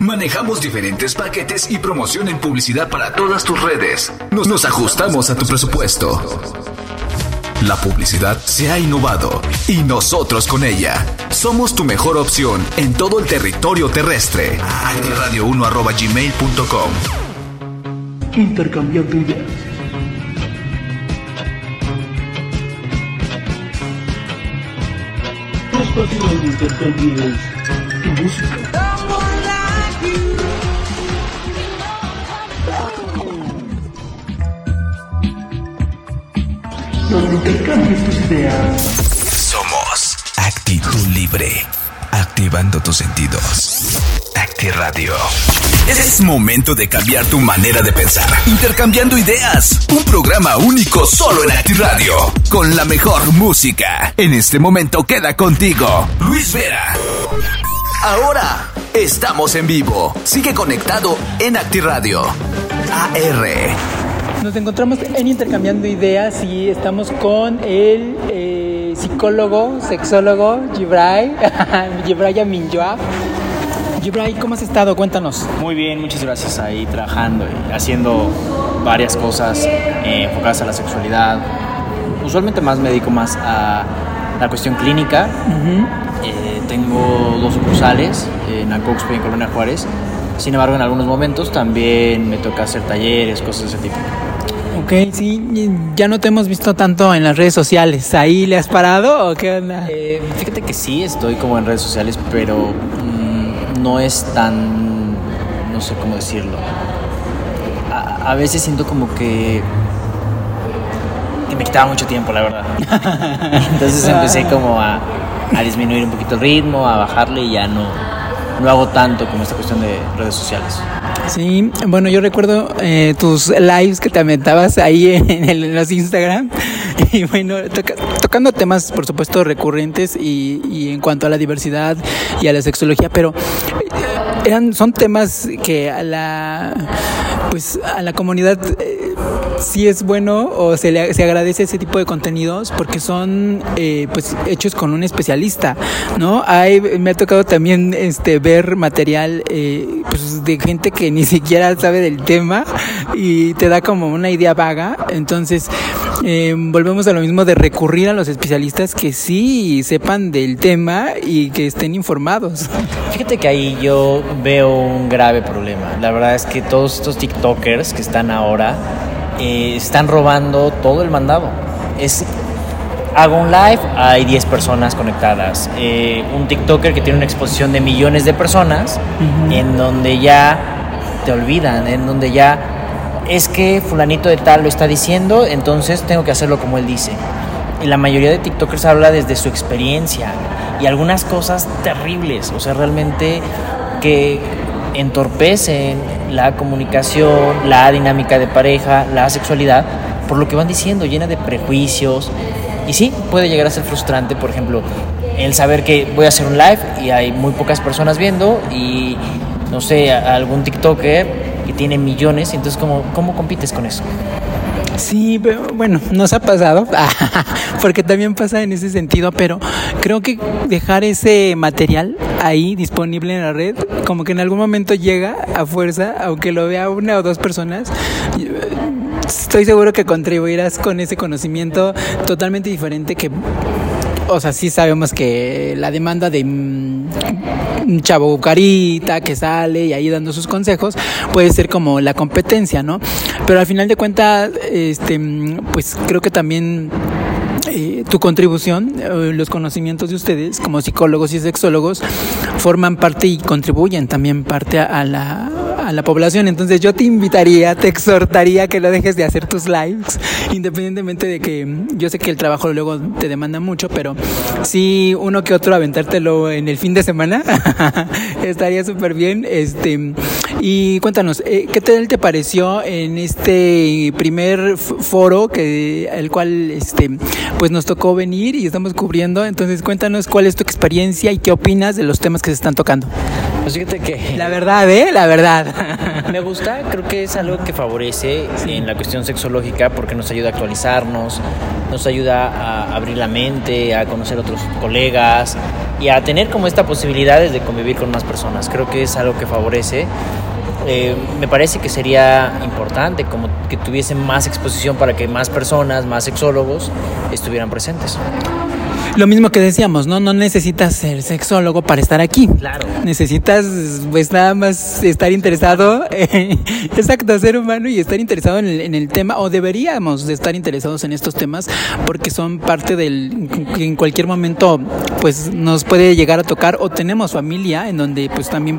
Manejamos diferentes paquetes y promoción en publicidad para todas tus redes. Nos, ajustamos a tu presupuesto. La publicidad se ha innovado y nosotros con ella. Somos tu mejor opción en todo el territorio terrestre. Radio1.gmail.com Intercambiando ideas. Tu música. Donde tus ideas. Somos Actitud Libre. Activando tus sentidos. Acti Radio. Es momento de cambiar tu manera de pensar. Intercambiando ideas. Un programa único solo en Acti Radio. Con la mejor música. En este momento queda contigo. Luis Vera. Ahora estamos en vivo. Sigue conectado en Acti Radio. AR. Nos encontramos en Intercambiando Ideas y estamos con el eh, psicólogo, sexólogo Gibray, Gibray Aminjoa. Gibray, ¿cómo has estado? Cuéntanos. Muy bien, muchas gracias. Ahí trabajando y haciendo varias cosas eh, enfocadas a la sexualidad. Usualmente más me dedico más a la cuestión clínica. Eh, tengo dos sucursales en Acoxpe y en Colonia Juárez. Sin embargo, en algunos momentos también me toca hacer talleres, cosas de ese tipo. Ok, sí, ya no te hemos visto tanto en las redes sociales. ¿Ahí le has parado o qué onda? Eh, fíjate que sí estoy como en redes sociales, pero mm, no es tan, no sé cómo decirlo. A, a veces siento como que que me quitaba mucho tiempo, la verdad. Entonces empecé como a, a disminuir un poquito el ritmo, a bajarle y ya no, no hago tanto como esta cuestión de redes sociales. Sí, bueno, yo recuerdo eh, tus lives que te aventabas ahí en, el- los Instagram. Y bueno, toca- tocando temas, por supuesto, recurrentes y, y en cuanto a la diversidad y a la sexología, pero eh, eran, son temas que a la, pues, a la comunidad eh, sí es bueno o se, le, se agradece ese tipo de contenidos porque son eh, pues hechos con un especialista, ¿no? Hay, me ha tocado también este ver material eh, pues de gente que ni siquiera sabe del tema y te da como una idea vaga. Entonces, eh, volvemos a lo mismo de recurrir a los especialistas que sí sepan del tema y que estén informados. Fíjate que ahí yo veo un grave problema. La verdad es que todos estos TikTokers que están ahora eh, están robando todo el mandado. Es hago un live, hay 10 personas conectadas. Eh, un TikToker que tiene una exposición de millones de personas, en donde ya te olvidan, en donde ya es que fulanito de tal lo está diciendo, entonces tengo que hacerlo como él dice. Y la mayoría de TikTokers habla desde su experiencia y algunas cosas terribles, o sea, realmente que entorpecen la comunicación, la dinámica de pareja, la sexualidad, por lo que van diciendo, llena de prejuicios. Y sí, puede llegar a ser frustrante, por ejemplo, el saber que voy a hacer un live y hay muy pocas personas viendo y, no sé, algún TikToker que tiene millones, entonces, ¿cómo, cómo compites con eso? Sí, pero bueno, nos ha pasado, porque también pasa en ese sentido, pero creo que dejar ese material ahí disponible en la red, como que en algún momento llega a fuerza, aunque lo vea una o dos personas. Estoy seguro que contribuirás con ese conocimiento totalmente diferente que o sea, sí sabemos que la demanda de mm, un chavo carita que sale y ahí dando sus consejos puede ser como la competencia, ¿no? Pero al final de cuentas, este, pues creo que también eh, tu contribución, eh, los conocimientos de ustedes como psicólogos y sexólogos forman parte y contribuyen también parte a la a la población. Entonces yo te invitaría, te exhortaría que no dejes de hacer tus lives, independientemente de que yo sé que el trabajo luego te demanda mucho, pero sí uno que otro aventártelo en el fin de semana estaría súper bien. Este y cuéntanos, eh, ¿qué tal te pareció en este primer foro que el cual este pues nos tocó venir y estamos cubriendo? Entonces cuéntanos cuál es tu experiencia y qué opinas de los temas que se están tocando. Pues fíjate que La verdad, ¿eh? La verdad. me gusta, creo que es algo que favorece en la cuestión sexológica porque nos ayuda a actualizarnos, nos ayuda a abrir la mente, a conocer otros colegas y a tener como esta posibilidad de convivir con más personas. Creo que es algo que favorece. Eh, me parece que sería importante como que tuviesen más exposición para que más personas, más sexólogos estuvieran presentes. Lo mismo que decíamos, ¿no? No necesitas ser sexólogo para estar aquí. Claro. Necesitas, pues nada más estar interesado, en, exacto, ser humano y estar interesado en el, en el, tema, o deberíamos de estar interesados en estos temas, porque son parte del, que en cualquier momento, pues nos puede llegar a tocar, o tenemos familia en donde, pues también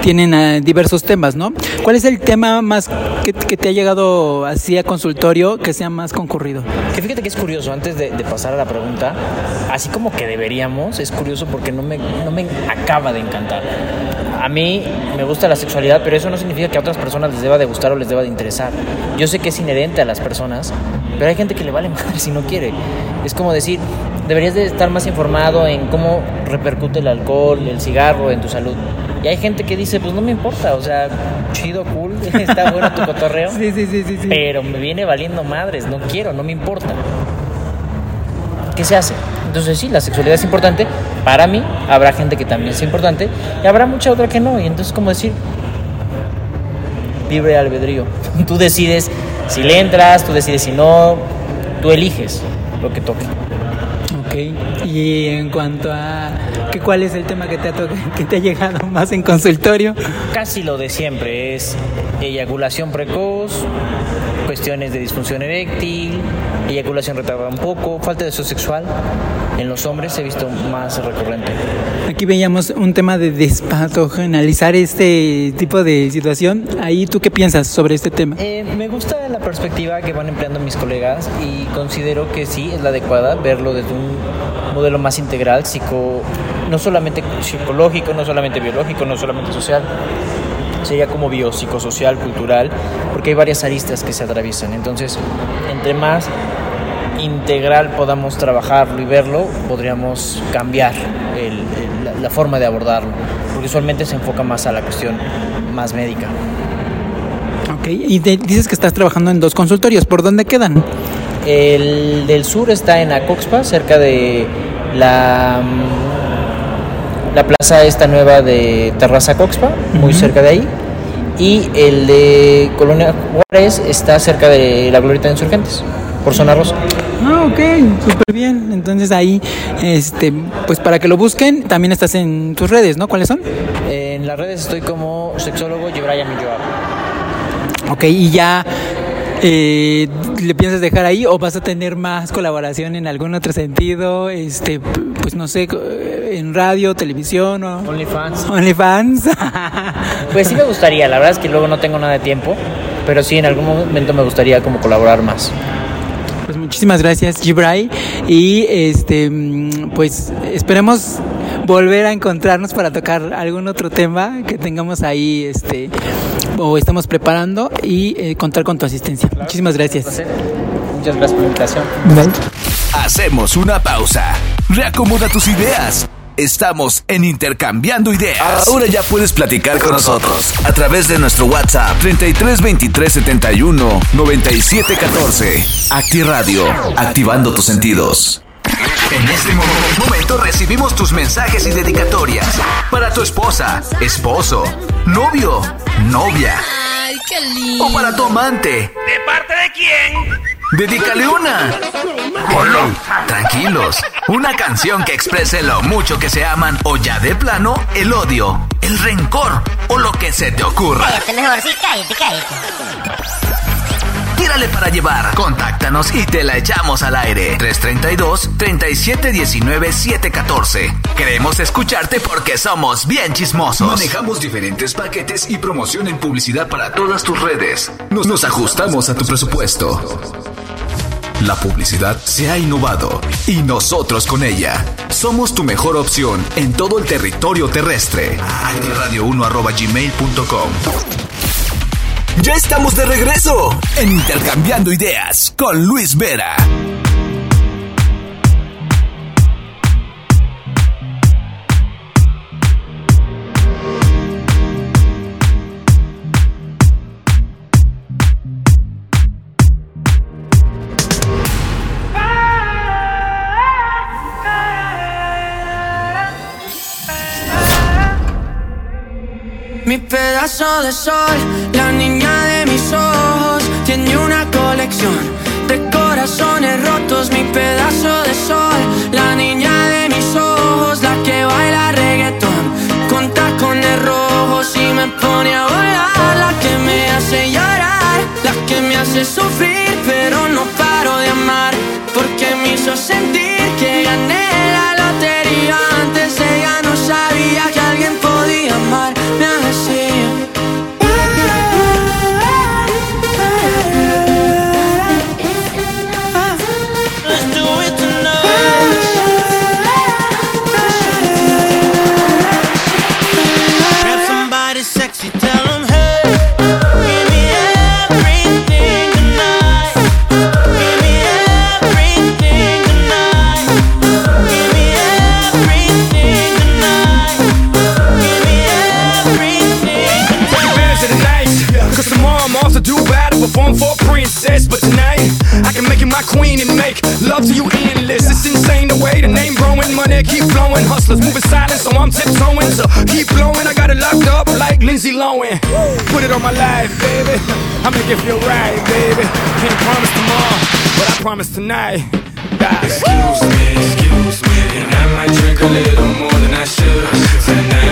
tienen uh, diversos temas, ¿no? ¿Cuál es el tema más que, que, te ha llegado así a consultorio que sea más concurrido? Que fíjate que es curioso, antes de, de pasar a la pregunta, así como que deberíamos, es curioso porque no me, no me acaba de encantar. A mí me gusta la sexualidad, pero eso no significa que a otras personas les deba de gustar o les deba de interesar. Yo sé que es inherente a las personas, pero hay gente que le vale madre si no quiere. Es como decir, deberías de estar más informado en cómo repercute el alcohol, el cigarro en tu salud. Y hay gente que dice, pues no me importa, o sea, chido, cool, está bueno tu cotorreo. Sí, sí, sí, sí, sí. Pero me viene valiendo madres, no quiero, no me importa. ¿Qué se hace? Entonces sí, la sexualidad es importante. Para mí, habrá gente que también es importante y habrá mucha otra que no. Y entonces, como decir, libre albedrío. Tú decides si le entras, tú decides si no, tú eliges lo que toque. Ok, y en cuanto a que cuál es el tema que te, ha que te ha llegado más en consultorio. Casi lo de siempre es eyaculación precoz, cuestiones de disfunción eréctil, eyaculación retardada un poco, falta de deseo sexual. En los hombres he visto más recurrente. Aquí veíamos un tema de despatogenalizar este tipo de situación. Ahí, ¿tú qué piensas sobre este tema? Eh, me gusta la perspectiva que van empleando mis colegas y considero que sí es la adecuada verlo desde un modelo más integral, psico, no solamente psicológico, no solamente biológico, no solamente social, sería como biopsicosocial, cultural, porque hay varias aristas que se atraviesan. Entonces, entre más integral podamos trabajarlo y verlo, podríamos cambiar el, el, la, forma de abordarlo, porque usualmente se enfoca más a la cuestión más médica. Ok, y dices que estás trabajando en dos consultorios, ¿por dónde quedan? El del sur está en Acoxpa, cerca de la, la plaza esta nueva de Terraza Coxpa, muy uh -huh. cerca de ahí. Y el de Colonia Juárez está cerca de la Glorieta de Insurgentes, por zona rosa. Ah, ok, súper bien. Entonces ahí, este, pues para que lo busquen, también estás en tus redes, ¿no? ¿Cuáles son? En las redes estoy como sexólogo Yebraya Milloa. Ok, y ya eh, le piensas dejar ahí o vas a tener más colaboración en algún otro sentido, este, pues no sé, en radio, televisión o OnlyFans. OnlyFans. pues sí me gustaría, la verdad es que luego no tengo nada de tiempo, pero sí en algún momento me gustaría como colaborar más. Pues muchísimas gracias, Gibray. Y este, pues esperemos volver a encontrarnos para tocar algún otro tema que tengamos ahí, este, o estamos preparando y eh, contar con tu asistencia. Claro, muchísimas gracias. Muchas gracias por la invitación. Bye. Hacemos una pausa. Reacomoda tus ideas. Estamos en Intercambiando Ideas. Ahora ya puedes platicar con nosotros a través de nuestro WhatsApp 33 23 71 97 14. Acti Radio, activando tus sentidos. En este momento recibimos tus mensajes y dedicatorias para tu esposa, esposo, novio, novia. Ay, qué lindo. O para tu amante. ¿De parte de quién? Dedícale una. Tranquilos. Una canción que exprese lo mucho que se aman o ya de plano el odio, el rencor o lo que se te ocurra. Cállate mejor, sí, cállate, cállate. Tírale para llevar. Contáctanos y te la echamos al aire. 332-3719-714. Queremos escucharte porque somos bien chismosos. Manejamos diferentes paquetes y promoción en publicidad para todas tus redes. Nos, ajustamos a tu presupuesto. La publicidad se ha innovado y nosotros con ella. Somos tu mejor opción en todo el territorio terrestre. radio1.gmail.com ya estamos de regreso en Intercambiando Ideas con Luis Vera. Mi pedazo de sol, la niña de corazones rotos, mi pedazo de sol, la niña de mis ojos, la que baila reggaetón, con tacones rojos y me pone a volar, la que me hace llorar, la que me hace sufrir. Lindsay Lohan. Put it on my life, baby. I'ma give you a ride, baby. Can't promise tomorrow, but I promise tonight. Excuse me, excuse me, and I might drink a little more than I should tonight.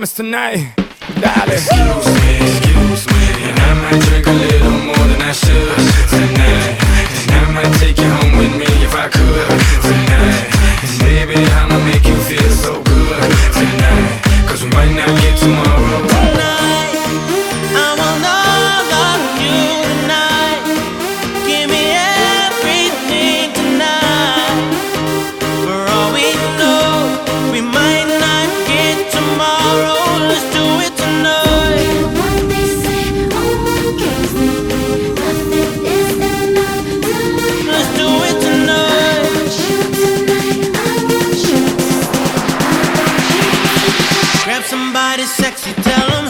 promise tonight, darling. Excuse me, excuse me, and I might drink a little more than I should. tell them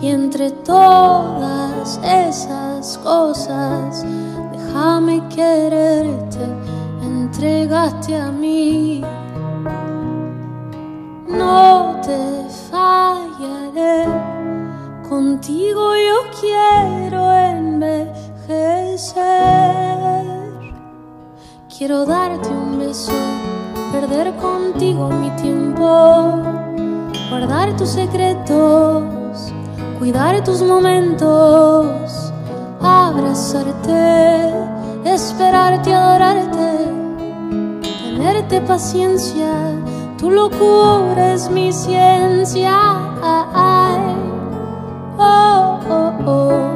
Y entre todas esas cosas, déjame quererte, entregaste a mí. No te fallaré, contigo yo quiero envejecer. Quiero darte un beso, perder contigo mi tiempo, guardar tu secreto cuidar tus momentos, abrazarte, esperarte, adorarte, tenerte paciencia tu locura es mi ciencia. Oh, oh. Oh,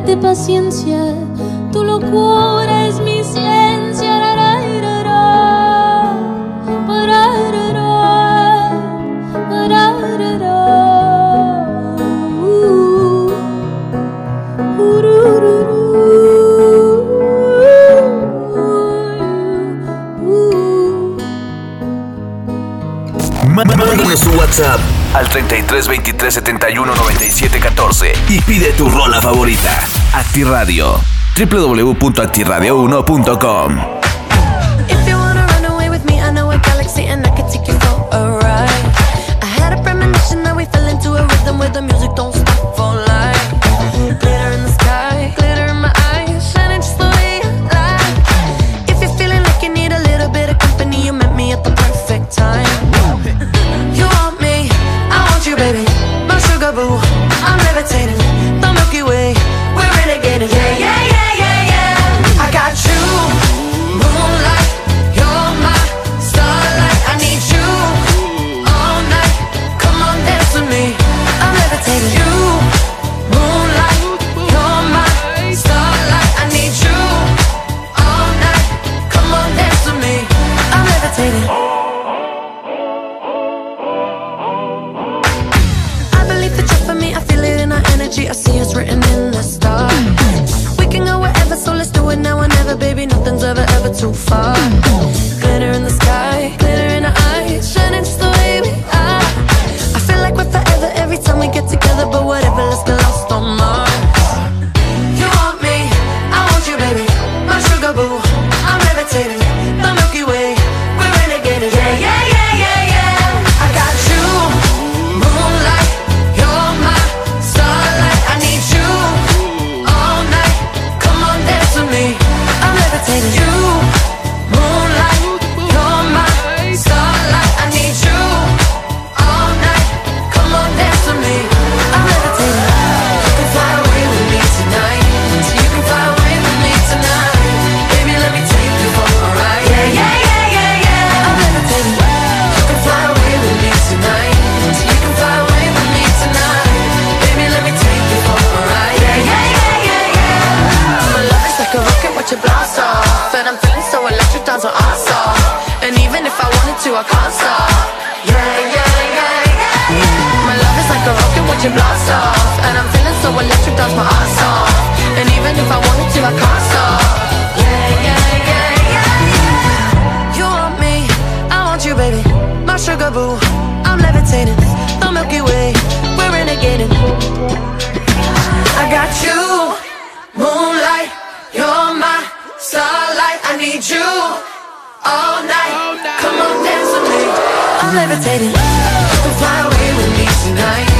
tenerte paciencia. Tu locura es mi ciencia. WhatsApp al 33 23 71 97 14 y pide tu rola favorita. Actiradio. www.actiradio1.com I can't stop Yeah, yeah, yeah, yeah. My love is like a rocket watch it blast off And I'm feeling so electric, that's my ass off And even if I wanted to, I can't stop. Yeah, yeah, yeah, yeah. You want me, I want you, baby. My sugar boo, I'm levitating. The Milky Way, we're renegading. I got you, moonlight You're my starlight. I need you all night. I'm levitating. You can fly away with me tonight.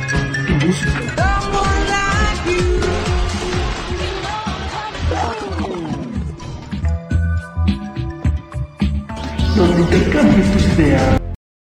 tu música. Donde intercambies tus ideas.